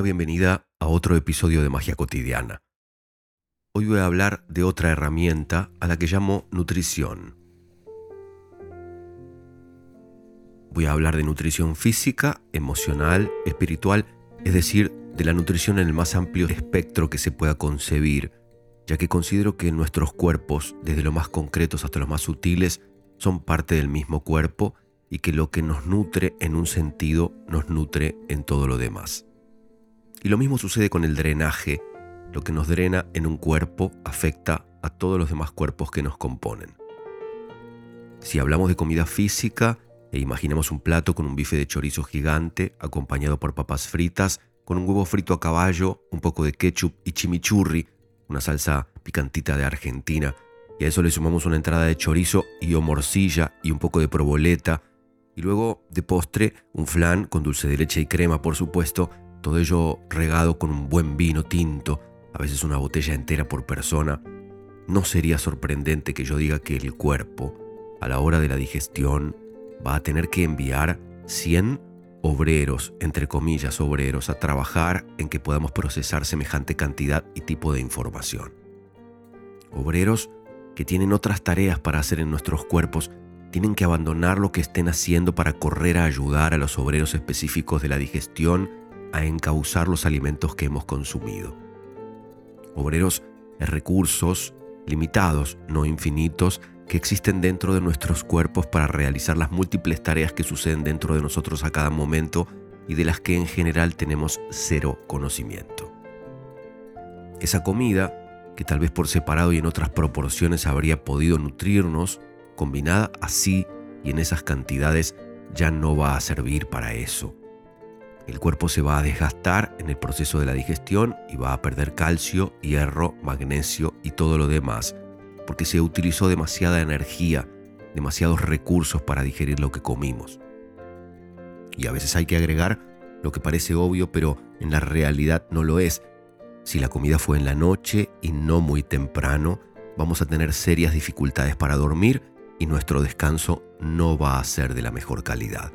bienvenida a otro episodio de Magia Cotidiana. Hoy voy a hablar de otra herramienta a la que llamo nutrición. Voy a hablar de nutrición física, emocional, espiritual, es decir, de la nutrición en el más amplio espectro que se pueda concebir, ya que considero que nuestros cuerpos, desde los más concretos hasta los más sutiles, son parte del mismo cuerpo y que lo que nos nutre en un sentido nos nutre en todo lo demás. Y lo mismo sucede con el drenaje. Lo que nos drena en un cuerpo afecta a todos los demás cuerpos que nos componen. Si hablamos de comida física e imaginamos un plato con un bife de chorizo gigante acompañado por papas fritas, con un huevo frito a caballo, un poco de ketchup y chimichurri, una salsa picantita de Argentina, y a eso le sumamos una entrada de chorizo y o morcilla y un poco de proboleta, y luego de postre un flan con dulce de leche y crema, por supuesto, todo ello regado con un buen vino tinto, a veces una botella entera por persona, no sería sorprendente que yo diga que el cuerpo, a la hora de la digestión, va a tener que enviar 100 obreros, entre comillas obreros, a trabajar en que podamos procesar semejante cantidad y tipo de información. Obreros que tienen otras tareas para hacer en nuestros cuerpos tienen que abandonar lo que estén haciendo para correr a ayudar a los obreros específicos de la digestión a encauzar los alimentos que hemos consumido. Obreros recursos limitados, no infinitos, que existen dentro de nuestros cuerpos para realizar las múltiples tareas que suceden dentro de nosotros a cada momento y de las que en general tenemos cero conocimiento. Esa comida, que tal vez por separado y en otras proporciones habría podido nutrirnos, combinada así y en esas cantidades, ya no va a servir para eso. El cuerpo se va a desgastar en el proceso de la digestión y va a perder calcio, hierro, magnesio y todo lo demás, porque se utilizó demasiada energía, demasiados recursos para digerir lo que comimos. Y a veces hay que agregar lo que parece obvio, pero en la realidad no lo es. Si la comida fue en la noche y no muy temprano, vamos a tener serias dificultades para dormir y nuestro descanso no va a ser de la mejor calidad.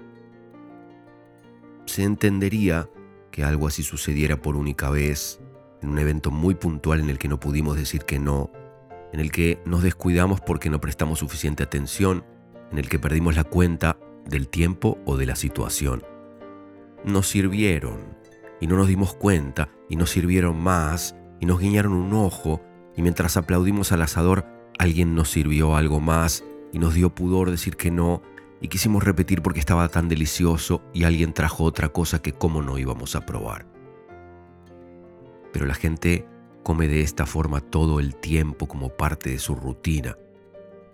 Se entendería que algo así sucediera por única vez, en un evento muy puntual en el que no pudimos decir que no, en el que nos descuidamos porque no prestamos suficiente atención, en el que perdimos la cuenta del tiempo o de la situación. Nos sirvieron y no nos dimos cuenta y nos sirvieron más y nos guiñaron un ojo y mientras aplaudimos al asador alguien nos sirvió algo más y nos dio pudor decir que no y quisimos repetir porque estaba tan delicioso y alguien trajo otra cosa que cómo no íbamos a probar. Pero la gente come de esta forma todo el tiempo como parte de su rutina.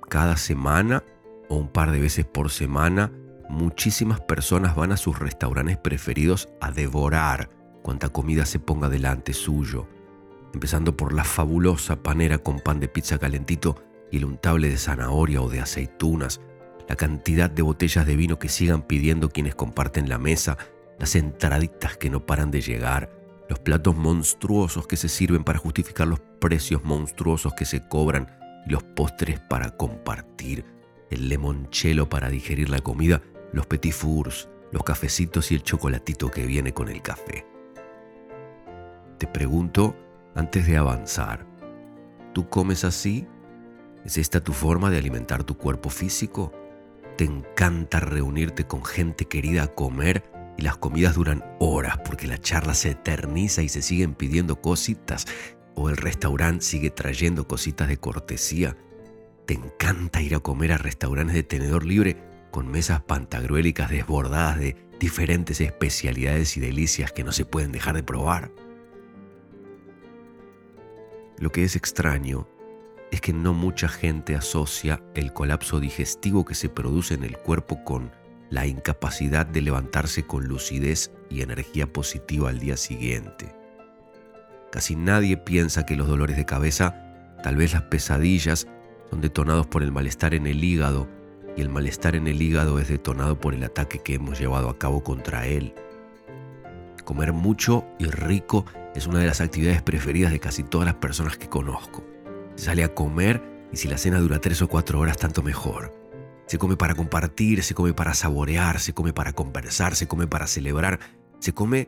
Cada semana o un par de veces por semana, muchísimas personas van a sus restaurantes preferidos a devorar cuanta comida se ponga delante suyo, empezando por la fabulosa panera con pan de pizza calentito y el untable de zanahoria o de aceitunas, la cantidad de botellas de vino que sigan pidiendo quienes comparten la mesa, las entraditas que no paran de llegar, los platos monstruosos que se sirven para justificar los precios monstruosos que se cobran y los postres para compartir, el limoncello para digerir la comida, los petit fours, los cafecitos y el chocolatito que viene con el café. Te pregunto, antes de avanzar, ¿tú comes así? ¿Es esta tu forma de alimentar tu cuerpo físico? Te encanta reunirte con gente querida a comer y las comidas duran horas porque la charla se eterniza y se siguen pidiendo cositas o el restaurante sigue trayendo cositas de cortesía. Te encanta ir a comer a restaurantes de tenedor libre con mesas pantagruélicas desbordadas de diferentes especialidades y delicias que no se pueden dejar de probar. Lo que es extraño es que no mucha gente asocia el colapso digestivo que se produce en el cuerpo con la incapacidad de levantarse con lucidez y energía positiva al día siguiente. Casi nadie piensa que los dolores de cabeza, tal vez las pesadillas, son detonados por el malestar en el hígado y el malestar en el hígado es detonado por el ataque que hemos llevado a cabo contra él. Comer mucho y rico es una de las actividades preferidas de casi todas las personas que conozco. Sale a comer y si la cena dura tres o cuatro horas, tanto mejor. Se come para compartir, se come para saborear, se come para conversar, se come para celebrar, se come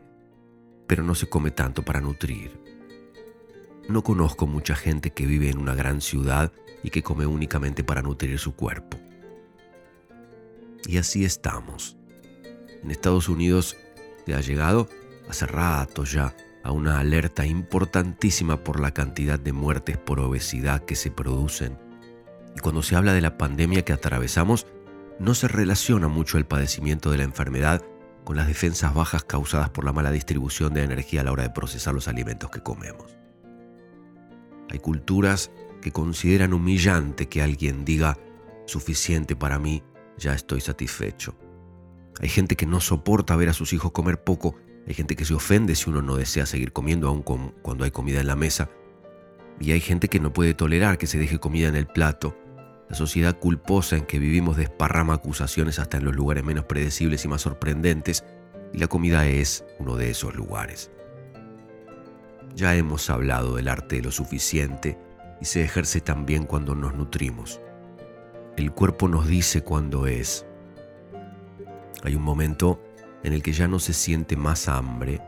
pero no se come tanto para nutrir. No conozco mucha gente que vive en una gran ciudad y que come únicamente para nutrir su cuerpo. Y así estamos. En Estados Unidos se ha llegado hace rato ya a una alerta importantísima por la cantidad de muertes por obesidad que se producen. Y cuando se habla de la pandemia que atravesamos, no se relaciona mucho el padecimiento de la enfermedad con las defensas bajas causadas por la mala distribución de energía a la hora de procesar los alimentos que comemos. Hay culturas que consideran humillante que alguien diga, suficiente para mí, ya estoy satisfecho. Hay gente que no soporta ver a sus hijos comer poco, hay gente que se ofende si uno no desea seguir comiendo aun cuando hay comida en la mesa, y hay gente que no puede tolerar que se deje comida en el plato. La sociedad culposa en que vivimos desparrama acusaciones hasta en los lugares menos predecibles y más sorprendentes, y la comida es uno de esos lugares. Ya hemos hablado del arte lo suficiente y se ejerce también cuando nos nutrimos. El cuerpo nos dice cuándo es. Hay un momento en el que ya no se siente más hambre,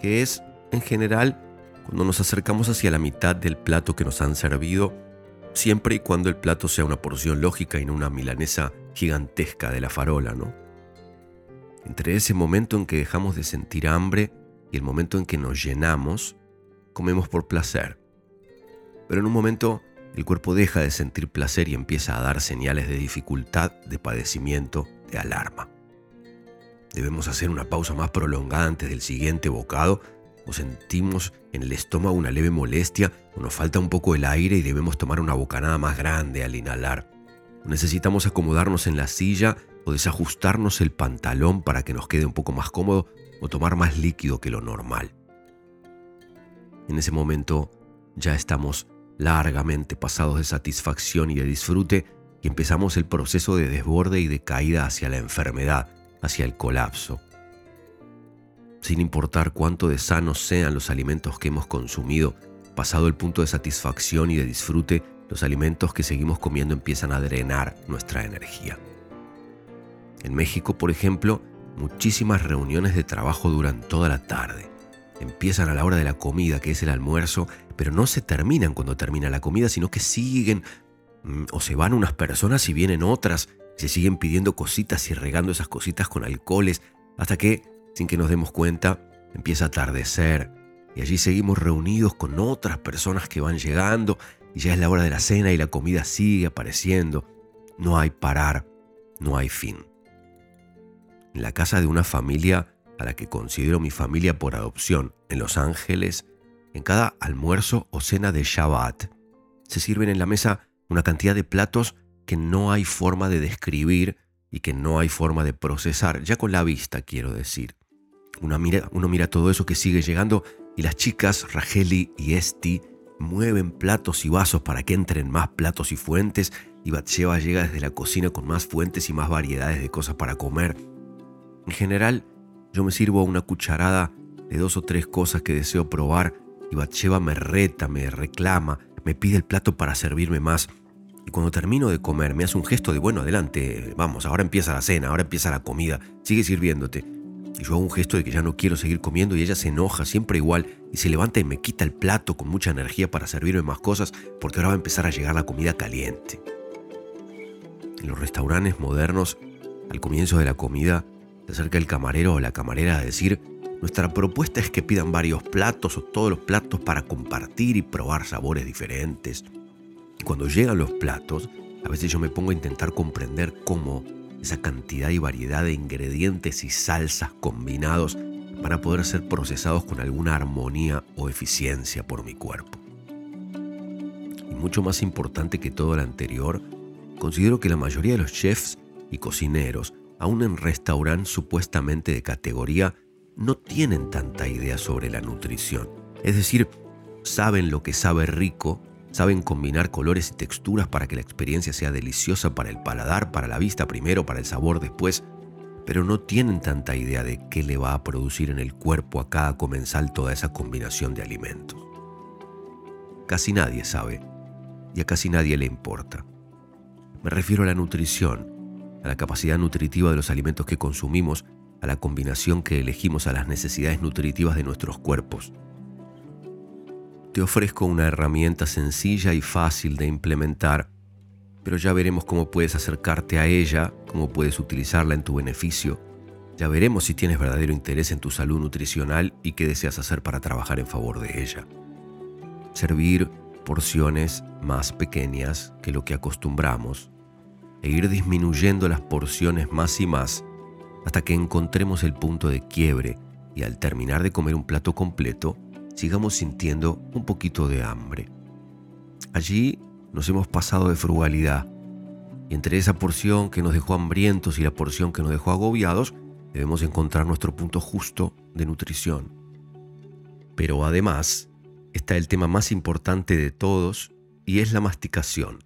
que es, en general, cuando nos acercamos hacia la mitad del plato que nos han servido, siempre y cuando el plato sea una porción lógica y no una milanesa gigantesca de la farola, ¿no? Entre ese momento en que dejamos de sentir hambre y el momento en que nos llenamos, comemos por placer. Pero en un momento el cuerpo deja de sentir placer y empieza a dar señales de dificultad, de padecimiento, de alarma. Debemos hacer una pausa más prolongada antes del siguiente bocado o sentimos en el estómago una leve molestia o nos falta un poco el aire y debemos tomar una bocanada más grande al inhalar. necesitamos acomodarnos en la silla o desajustarnos el pantalón para que nos quede un poco más cómodo o tomar más líquido que lo normal. En ese momento ya estamos largamente pasados de satisfacción y de disfrute y empezamos el proceso de desborde y de caída hacia la enfermedad, hacia el colapso. Sin importar cuánto de sanos sean los alimentos que hemos consumido, pasado el punto de satisfacción y de disfrute, los alimentos que seguimos comiendo empiezan a drenar nuestra energía. En México, por ejemplo, muchísimas reuniones de trabajo duran toda la tarde. Empiezan a la hora de la comida, que es el almuerzo, pero no se terminan cuando termina la comida, sino que siguen mm, o se van unas personas y vienen otras, se siguen pidiendo cositas y regando esas cositas con alcoholes, hasta que, sin que nos demos cuenta, empieza a atardecer y allí seguimos reunidos con otras personas que van llegando y ya es la hora de la cena y la comida sigue apareciendo. No hay parar, no hay fin. En la casa de una familia a la que considero mi familia por adopción en Los Ángeles, en cada almuerzo o cena de Shabbat, se sirven en la mesa una cantidad de platos que no hay forma de describir y que no hay forma de procesar, ya con la vista quiero decir. Uno mira, todo eso que sigue llegando y las chicas, Racheli y Esti, mueven platos y vasos para que entren más platos y fuentes y Batsheva llega desde la cocina con más fuentes y más variedades de cosas para comer. En general, yo me sirvo una cucharada de dos o tres cosas que deseo probar y Batsheva me reta, me reclama, me pide el plato para servirme más. Y cuando termino de comer, me hace un gesto de, bueno, adelante, vamos, ahora empieza la cena, ahora empieza la comida, sigue sirviéndote. Y yo hago un gesto de que ya no quiero seguir comiendo y ella se enoja siempre igual y se levanta y me quita el plato con mucha energía para servirme más cosas porque ahora va a empezar a llegar la comida caliente. En los restaurantes modernos, al comienzo de la comida, se acerca el camarero o la camarera a decir, nuestra propuesta es que pidan varios platos o todos los platos para compartir y probar sabores diferentes. Y cuando llegan los platos, a veces yo me pongo a intentar comprender cómo esa cantidad y variedad de ingredientes y salsas combinados van a poder ser procesados con alguna armonía o eficiencia por mi cuerpo. Y mucho más importante que todo lo anterior, considero que la mayoría de los chefs y cocineros, aún en restaurantes supuestamente de categoría, no tienen tanta idea sobre la nutrición. Es decir, saben lo que sabe rico, Saben combinar colores y texturas para que la experiencia sea deliciosa para el paladar, para la vista primero, para el sabor después, pero no tienen tanta idea de qué le va a producir en el cuerpo a cada comensal toda esa combinación de alimentos. Casi nadie sabe y a casi nadie le importa. Me refiero a la nutrición, a la capacidad nutritiva de los alimentos que consumimos a la combinación que elegimos a las necesidades nutritivas de nuestros cuerpos. Te ofrezco una herramienta sencilla y fácil de implementar, pero ya veremos cómo puedes acercarte a ella, cómo puedes utilizarla en tu beneficio. Ya veremos si tienes verdadero interés en tu salud nutricional y qué deseas hacer para trabajar en favor de ella. Servir porciones más pequeñas que lo que acostumbramos e ir disminuyendo las porciones más y más hasta que encontremos el punto de quiebre y al terminar de comer un plato completo, sigamos sintiendo un poquito de hambre. Allí nos hemos pasado de frugalidad y entre esa porción que nos dejó hambrientos y la porción que nos dejó agobiados, debemos encontrar nuestro punto justo de nutrición. Pero además está el tema más importante de todos y es la masticación.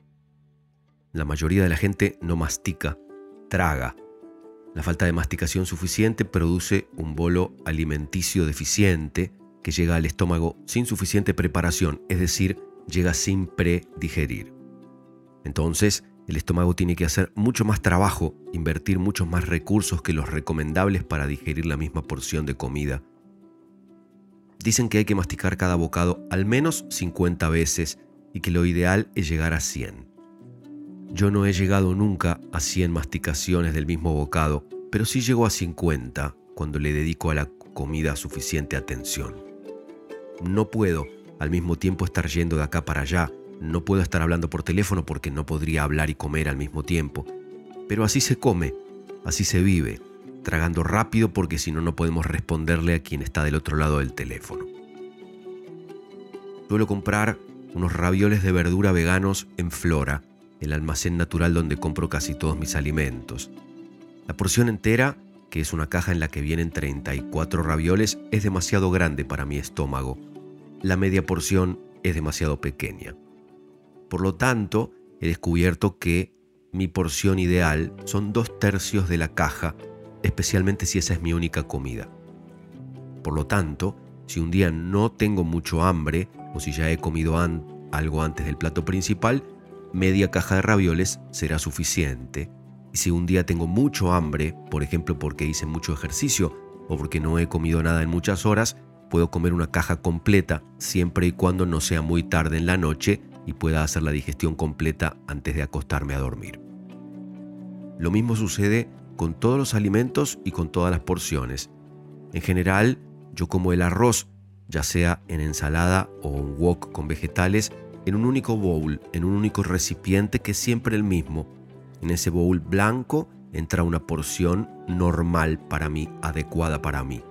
La mayoría de la gente no mastica, traga. La falta de masticación suficiente produce un bolo alimenticio deficiente que llega al estómago sin suficiente preparación, es decir, llega sin predigerir. Entonces, el estómago tiene que hacer mucho más trabajo, invertir muchos más recursos que los recomendables para digerir la misma porción de comida. Dicen que hay que masticar cada bocado al menos 50 veces y que lo ideal es llegar a 100. Yo no he llegado nunca a 100 masticaciones del mismo bocado, pero sí llego a 50 cuando le dedico a la comida suficiente atención. No puedo al mismo tiempo estar yendo de acá para allá, no puedo estar hablando por teléfono porque no podría hablar y comer al mismo tiempo. Pero así se come, así se vive, tragando rápido porque si no no podemos responderle a quien está del otro lado del teléfono. Suelo comprar unos ravioles de verdura veganos en Flora, el almacén natural donde compro casi todos mis alimentos. La porción entera, que es una caja en la que vienen 34 ravioles, es demasiado grande para mi estómago. La media porción es demasiado pequeña. Por lo tanto, he descubierto que mi porción ideal son dos tercios de la caja, especialmente si esa es mi única comida. Por lo tanto, si un día no tengo mucho hambre o si ya he comido algo antes del plato principal, media caja de ravioles será suficiente. Y si un día tengo mucho hambre, por ejemplo porque hice mucho ejercicio o porque no he comido nada en muchas horas, puedo comer una caja completa siempre y cuando no sea muy tarde en la noche y pueda hacer la digestión completa antes de acostarme a dormir. Lo mismo sucede con todos los alimentos y con todas las porciones. En general, yo como el arroz, ya sea en ensalada o un wok con vegetales, en un único bowl, en un único recipiente que es siempre el mismo. En ese bowl blanco entra una porción normal para mí, adecuada para mí.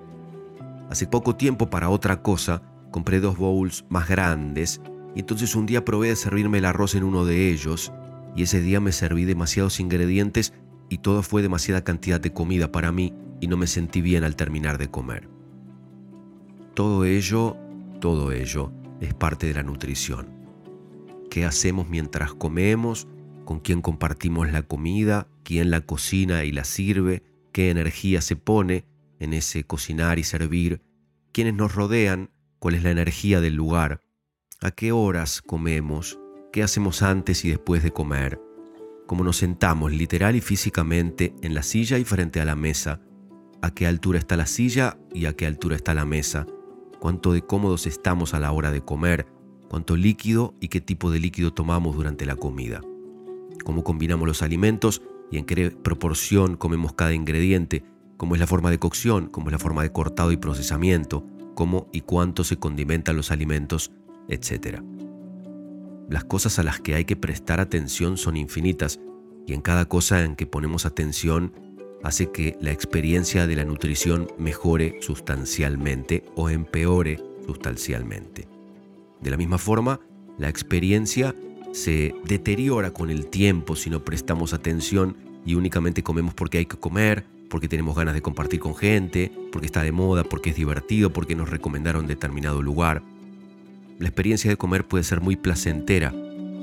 Hace poco tiempo para otra cosa compré dos bowls más grandes y entonces un día probé de servirme el arroz en uno de ellos y ese día me serví demasiados ingredientes y todo fue demasiada cantidad de comida para mí y no me sentí bien al terminar de comer. Todo ello, todo ello es parte de la nutrición qué hacemos mientras comemos, con quién compartimos la comida, quién la cocina y la sirve, qué energía se pone en ese cocinar y servir, quiénes nos rodean, cuál es la energía del lugar, a qué horas comemos, qué hacemos antes y después de comer, cómo nos sentamos literal y físicamente en la silla y frente a la mesa, a qué altura está la silla y a qué altura está la mesa, cuánto de cómodos estamos a la hora de comer, cuánto líquido y qué tipo de líquido tomamos durante la comida, cómo combinamos los alimentos y en qué proporción comemos cada ingrediente, cómo es la forma de cocción, cómo es la forma de cortado y procesamiento, cómo y cuánto se condimentan los alimentos, etc. Las cosas a las que hay que prestar atención son infinitas y en cada cosa en que ponemos atención hace que la experiencia de la nutrición mejore sustancialmente o empeore sustancialmente. De la misma forma, la experiencia se deteriora con el tiempo si no prestamos atención y únicamente comemos porque hay que comer, porque tenemos ganas de compartir con gente, porque está de moda, porque es divertido, porque nos recomendaron determinado lugar. La experiencia de comer puede ser muy placentera,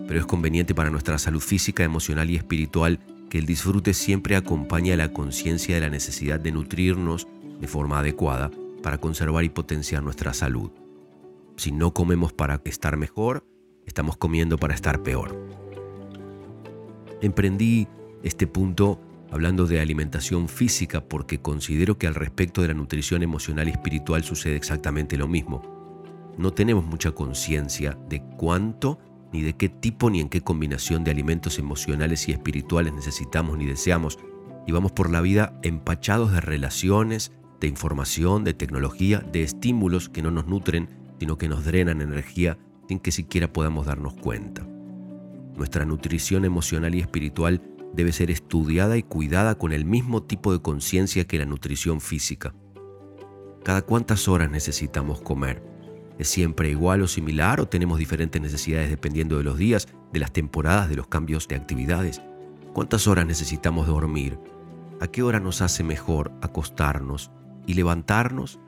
pero es conveniente para nuestra salud física, emocional y espiritual que el disfrute siempre acompañe a la conciencia de la necesidad de nutrirnos de forma adecuada para conservar y potenciar nuestra salud. Si no comemos para estar mejor, estamos comiendo para estar peor. Emprendí este punto hablando de alimentación física porque considero que al respecto de la nutrición emocional y espiritual sucede exactamente lo mismo. No tenemos mucha conciencia de cuánto, ni de qué tipo, ni en qué combinación de alimentos emocionales y espirituales necesitamos ni deseamos, y vamos por la vida empachados de relaciones, de información, de tecnología, de estímulos que no nos nutren, sino que nos drenan energía sin que siquiera podamos darnos cuenta. Nuestra nutrición emocional y espiritual debe ser estudiada y cuidada con el mismo tipo de conciencia que la nutrición física. ¿Cada cuántas horas necesitamos comer? ¿Es siempre igual o similar o tenemos diferentes necesidades dependiendo de los días, de las temporadas, de los cambios de actividades? ¿Cuántas horas necesitamos dormir? ¿A qué hora nos hace mejor acostarnos y levantarnos?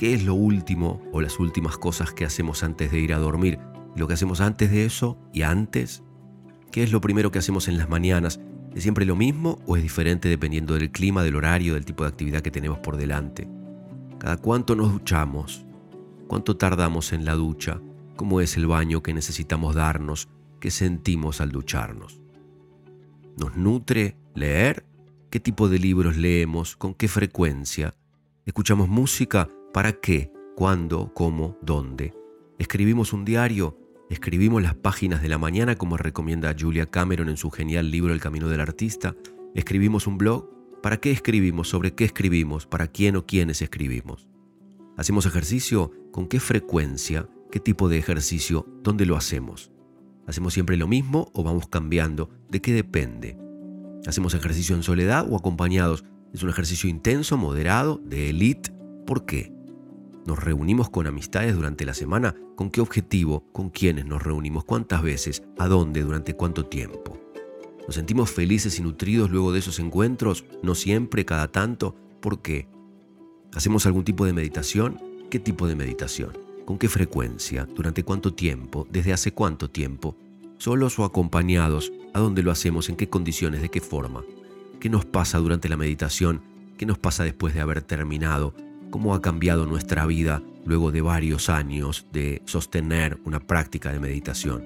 ¿Qué es lo último o las últimas cosas que hacemos antes de ir a dormir? ¿Lo que hacemos antes de eso y antes? ¿Qué es lo primero que hacemos en las mañanas? ¿Es siempre lo mismo o es diferente dependiendo del clima, del horario, del tipo de actividad que tenemos por delante? ¿Cada cuánto nos duchamos? ¿Cuánto tardamos en la ducha? ¿Cómo es el baño que necesitamos darnos? ¿Qué sentimos al ducharnos? ¿Nos nutre leer? ¿Qué tipo de libros leemos? ¿Con qué frecuencia? ¿Escuchamos música? ¿Para qué? ¿Cuándo? ¿Cómo? ¿Dónde? ¿Escribimos un diario? Escribimos las páginas de la mañana como recomienda Julia Cameron en su genial libro El Camino del Artista. Escribimos un blog. ¿Para qué escribimos? ¿Sobre qué escribimos? ¿Para quién o quiénes escribimos? ¿Hacemos ejercicio? ¿Con qué frecuencia? ¿Qué tipo de ejercicio? ¿Dónde lo hacemos? ¿Hacemos siempre lo mismo o vamos cambiando? ¿De qué depende? ¿Hacemos ejercicio en soledad o acompañados? ¿Es un ejercicio intenso, moderado, de élite? ¿Por qué? ¿Nos reunimos con amistades durante la semana? ¿Con qué objetivo? ¿Con quiénes nos reunimos? ¿Cuántas veces? ¿A dónde? ¿Durante cuánto tiempo? ¿Nos sentimos felices y nutridos luego de esos encuentros? ¿No siempre, cada tanto? ¿Por qué? ¿Hacemos algún tipo de meditación? ¿Qué tipo de meditación? ¿Con qué frecuencia? ¿Durante cuánto tiempo? ¿Desde hace cuánto tiempo? ¿Solos o acompañados? ¿A dónde lo hacemos? ¿En qué condiciones? ¿De qué forma? ¿Qué nos pasa durante la meditación? ¿Qué nos pasa después de haber terminado? Cómo ha cambiado nuestra vida luego de varios años de sostener una práctica de meditación.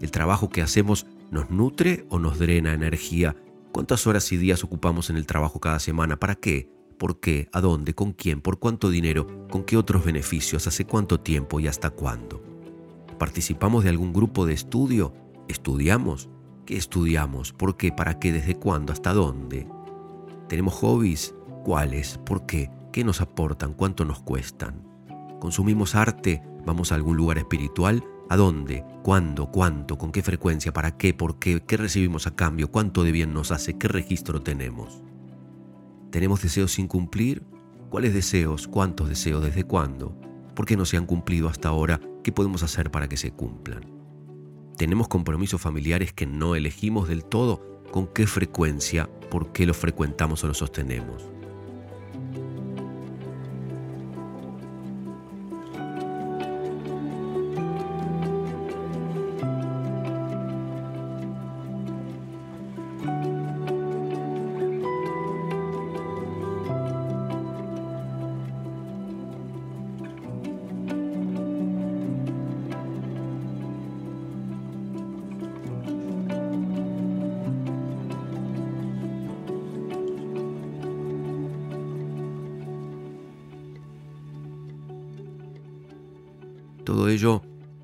¿El trabajo que hacemos nos nutre o nos drena energía? ¿Cuántas horas y días ocupamos en el trabajo cada semana? ¿Para qué? ¿Por qué? ¿A dónde? ¿Con quién? ¿Por cuánto dinero? ¿Con qué otros beneficios? ¿Hace cuánto tiempo y hasta cuándo? ¿Participamos de algún grupo de estudio? ¿Estudiamos? ¿Qué estudiamos? ¿Por qué? ¿Para qué? ¿Desde cuándo? ¿Hasta dónde? ¿Tenemos hobbies? ¿Cuáles? ¿Por qué? ¿Qué nos aportan? ¿Cuánto nos cuestan? ¿Consumimos arte? ¿Vamos a algún lugar espiritual? ¿A dónde? ¿Cuándo? ¿Cuánto? ¿Con qué frecuencia? ¿Para qué? ¿Por qué? ¿Qué recibimos a cambio? ¿Cuánto de bien nos hace? ¿Qué registro tenemos? ¿Tenemos deseos sin cumplir? ¿Cuáles deseos? ¿Cuántos deseos? ¿Desde cuándo? ¿Por qué no se han cumplido hasta ahora? ¿Qué podemos hacer para que se cumplan? ¿Tenemos compromisos familiares que no elegimos del todo? ¿Con qué frecuencia? ¿Por qué los frecuentamos o los sostenemos?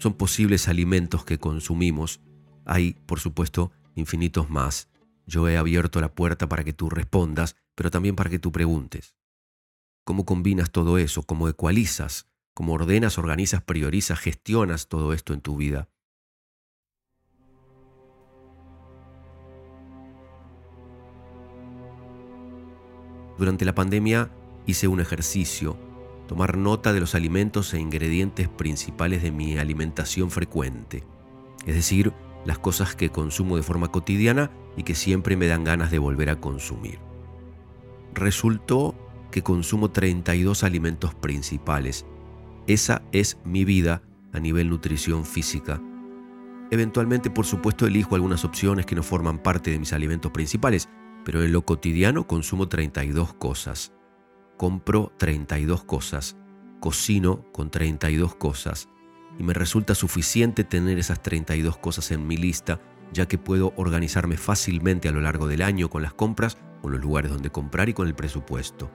Son posibles alimentos que consumimos. Hay, por supuesto, infinitos más. Yo he abierto la puerta para que tú respondas, pero también para que tú preguntes. ¿Cómo combinas todo eso? ¿Cómo ecualizas? ¿Cómo ordenas, organizas, priorizas, gestionas todo esto en tu vida? Durante la pandemia hice un ejercicio tomar nota de los alimentos e ingredientes principales de mi alimentación frecuente, es decir, las cosas que consumo de forma cotidiana y que siempre me dan ganas de volver a consumir. Resultó que consumo 32 alimentos principales. Esa es mi vida a nivel nutrición física. Eventualmente, por supuesto, elijo algunas opciones que no forman parte de mis alimentos principales, pero en lo cotidiano consumo 32 cosas compro 32 cosas, cocino con 32 cosas y me resulta suficiente tener esas 32 cosas en mi lista ya que puedo organizarme fácilmente a lo largo del año con las compras, con los lugares donde comprar y con el presupuesto.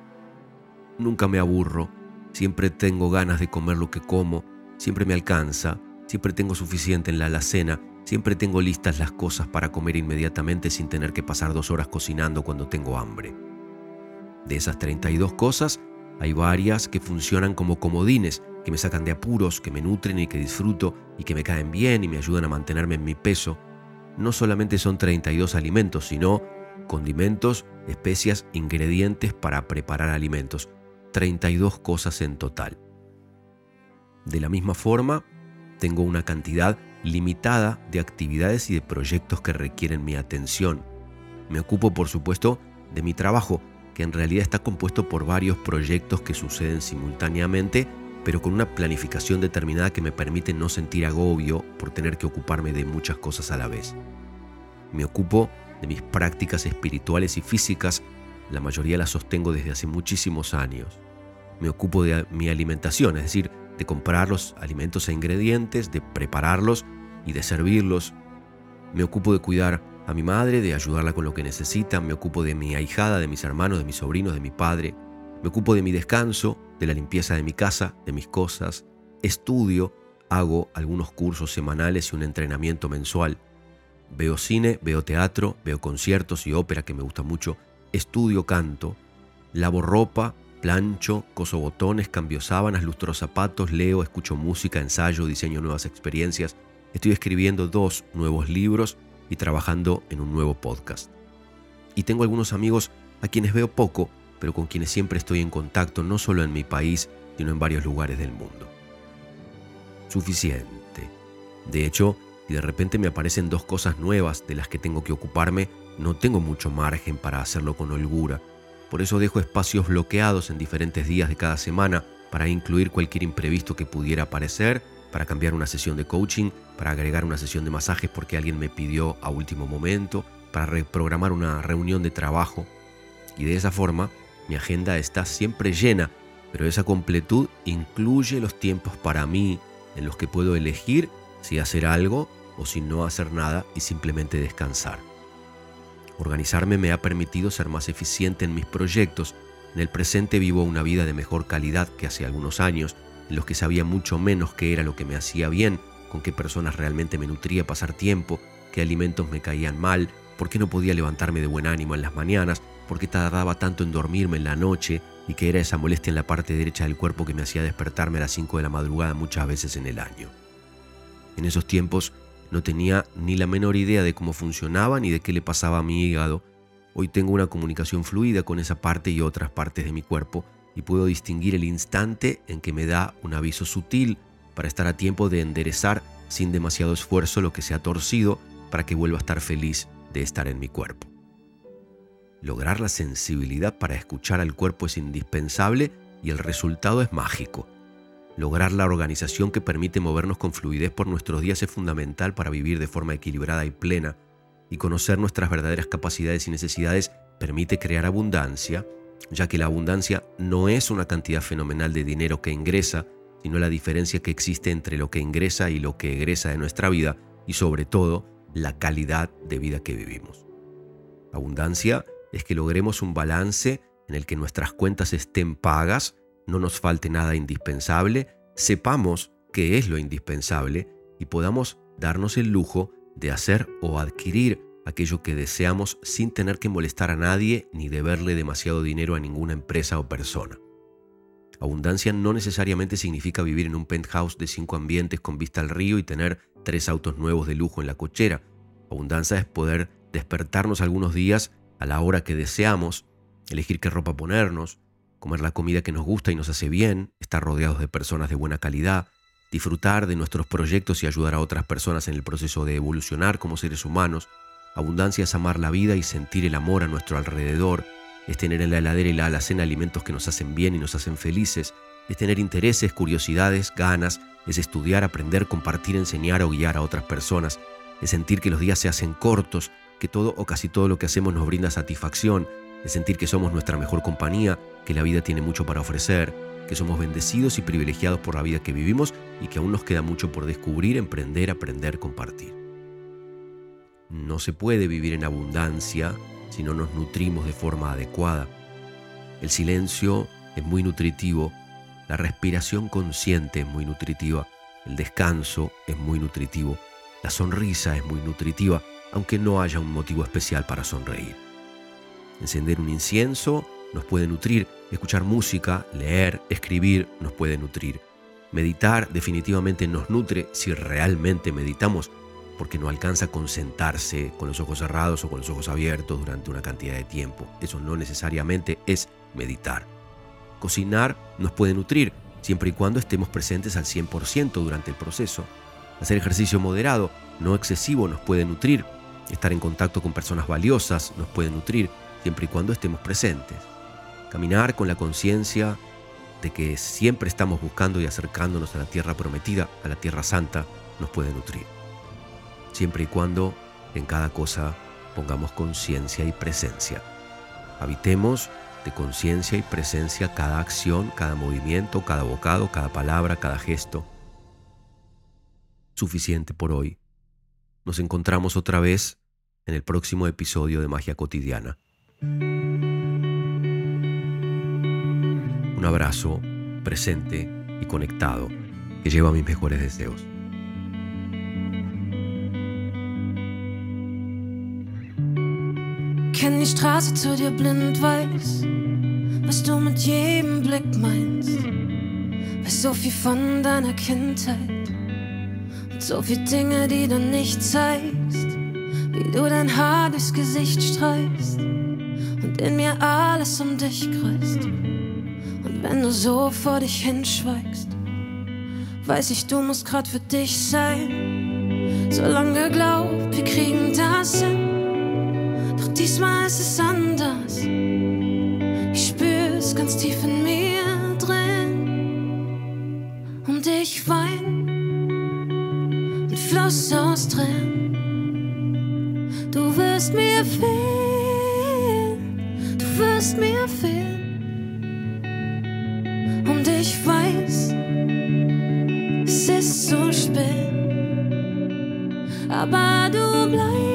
Nunca me aburro, siempre tengo ganas de comer lo que como, siempre me alcanza, siempre tengo suficiente en la alacena, siempre tengo listas las cosas para comer inmediatamente sin tener que pasar dos horas cocinando cuando tengo hambre. De esas 32 cosas, hay varias que funcionan como comodines, que me sacan de apuros, que me nutren y que disfruto y que me caen bien y me ayudan a mantenerme en mi peso. No solamente son 32 alimentos, sino condimentos, especias, ingredientes para preparar alimentos. 32 cosas en total. De la misma forma, tengo una cantidad limitada de actividades y de proyectos que requieren mi atención. Me ocupo, por supuesto, de mi trabajo, que en realidad está compuesto por varios proyectos que suceden simultáneamente, pero con una planificación determinada que me permite no sentir agobio por tener que ocuparme de muchas cosas a la vez. Me ocupo de mis prácticas espirituales y físicas, la mayoría las sostengo desde hace muchísimos años. Me ocupo de mi alimentación, es decir, de comprar los alimentos e ingredientes, de prepararlos y de servirlos. Me ocupo de cuidar a mi madre, de ayudarla con lo que necesita, me ocupo de mi ahijada, de mis hermanos, de mis sobrinos, de mi padre, me ocupo de mi descanso, de la limpieza de mi casa, de mis cosas, estudio, hago algunos cursos semanales y un entrenamiento mensual, veo cine, veo teatro, veo conciertos y ópera que me gusta mucho, estudio canto, lavo ropa, plancho, coso botones, cambio sábanas, lustro zapatos, leo, escucho música, ensayo, diseño nuevas experiencias. Estoy escribiendo dos nuevos libros y trabajando en un nuevo podcast. Y tengo algunos amigos a quienes veo poco, pero con quienes siempre estoy en contacto, no solo en mi país, sino en varios lugares del mundo. Suficiente. De hecho, si de repente me aparecen dos cosas nuevas de las que tengo que ocuparme, no tengo mucho margen para hacerlo con holgura por eso dejo espacios bloqueados en diferentes días de cada semana para incluir cualquier imprevisto que pudiera aparecer, para cambiar una sesión de coaching, para agregar una sesión de masajes porque alguien me pidió a último momento, para reprogramar una reunión de trabajo. Y de esa forma, mi agenda está siempre llena, pero esa completud incluye los tiempos para mí en los que puedo elegir si hacer algo o si no hacer nada y simplemente descansar. Organizarme me ha permitido ser más eficiente en mis proyectos. En el presente vivo una vida de mejor calidad que hace algunos años, los que sabía mucho menos qué era lo que me hacía bien, con qué personas realmente me nutría pasar tiempo, qué alimentos me caían mal, por qué no podía levantarme de buen ánimo en las mañanas, por qué tardaba tanto en dormirme en la noche y que era esa molestia en la parte derecha del cuerpo que me hacía despertarme a las 5 de la madrugada muchas veces en el año. En esos tiempos no tenía ni la menor idea de cómo funcionaba ni de qué le pasaba a mi hígado. Hoy tengo una comunicación fluida con esa parte y otras partes de mi cuerpo y puedo distinguir el instante en que me da un aviso sutil para estar a tiempo de enderezar sin demasiado esfuerzo lo que se ha torcido para que vuelva a estar feliz de estar en mi cuerpo. Lograr la sensibilidad para escuchar al cuerpo es indispensable y el resultado es mágico. Lograr la organización que permite movernos con fluidez por nuestros días es fundamental para vivir de forma equilibrada y plena, y conocer nuestras verdaderas capacidades y necesidades permite crear abundancia, ya que la abundancia no es una cantidad fenomenal de dinero que ingresa, sino la diferencia que existe entre lo que ingresa y lo que egresa de nuestra vida, y sobre todo, la calidad de vida que vivimos. Abundancia es que logremos un balance en el que nuestras cuentas estén pagas no nos falte nada indispensable, sepamos qué es lo indispensable y podamos darnos el lujo de hacer o adquirir aquello que deseamos sin tener que molestar a nadie ni deberle demasiado dinero a ninguna empresa o persona. Abundancia no necesariamente significa vivir en un penthouse de cinco ambientes con vista al río y tener tres autos nuevos de lujo en la cochera. Abundancia es poder despertarnos algunos días a la hora que deseamos, elegir qué ropa ponernos, comer la comida que nos gusta y nos hace bien, estar rodeados de personas de buena calidad, disfrutar de nuestros proyectos y ayudar a otras personas en el proceso de evolucionar como seres humanos. Abundancia es amar la vida y sentir el amor a nuestro alrededor, es tener en la heladera y la alacena alimentos que nos hacen bien y nos hacen felices, es tener intereses, curiosidades, ganas, es estudiar, aprender, compartir, enseñar o guiar a otras personas, es sentir que los días se hacen cortos, que todo o casi todo lo que hacemos nos brinda satisfacción, es sentir que somos nuestra mejor compañía, que la vida tiene mucho para ofrecer, que somos bendecidos y privilegiados por la vida que vivimos y que aún nos queda mucho por descubrir, emprender, aprender, compartir. No se puede vivir en abundancia si no nos nutrimos de forma adecuada. El silencio es muy nutritivo, la respiración consciente es muy nutritiva, el descanso es muy nutritivo, la sonrisa es muy nutritiva, aunque no haya un motivo especial para sonreír. Encender un incienso nos puede nutrir, escuchar música, leer, escribir nos puede nutrir. Meditar definitivamente nos nutre si realmente meditamos, porque no alcanza con sentarse con los ojos cerrados o con los ojos abiertos durante una cantidad de tiempo. Eso no necesariamente es meditar. Cocinar nos puede nutrir, siempre y cuando estemos presentes al 100% durante el proceso. Hacer ejercicio moderado, no excesivo, nos puede nutrir. Estar en contacto con personas valiosas nos puede nutrir, siempre y cuando estemos presentes. Caminar con la conciencia de que siempre estamos buscando y acercándonos a la tierra prometida, a la tierra santa, nos puede nutrir. Siempre y cuando en cada cosa pongamos conciencia y presencia. Habitemos de conciencia y presencia cada acción, cada movimiento, cada bocado, cada palabra, cada gesto. Suficiente por hoy. Nos encontramos otra vez en el próximo episodio de Magia Cotidiana. Un abrazo presente y conectado que lleva mis mejores deseos. Kenn die Straße zu dir blind weiß, was du mit jedem Blick meinst. Weiß so viel von deiner Kindheit und so viel Dinge, die du nicht zeigst. Wie du dein Haar durchs Gesicht streichst und in mir alles um dich kreist. Und wenn du so vor dich hinschweigst, weiß ich, du musst grad für dich sein. So lange geglaubt, wir kriegen das hin. Diesmal ist es anders. Ich spür's ganz tief in mir drin. Und ich wein, ein Fluss aus Tränen. Du wirst mir fehlen, du wirst mir fehlen. Und ich weiß, es ist zu spät. Aber du bleibst,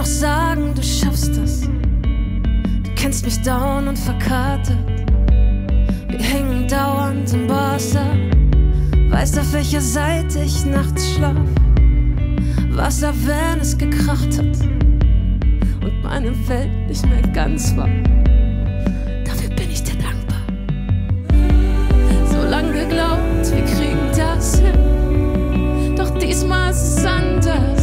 noch sagen, du schaffst das. Du kennst mich down und verkartet. Wir hängen dauernd im Wasser. Weißt auf welcher Seite ich nachts schlaf. Wasser, wenn es gekracht hat und meine Welt nicht mehr ganz war. Dafür bin ich dir dankbar. So lange geglaubt, wir kriegen das hin. Doch diesmal ist es anders.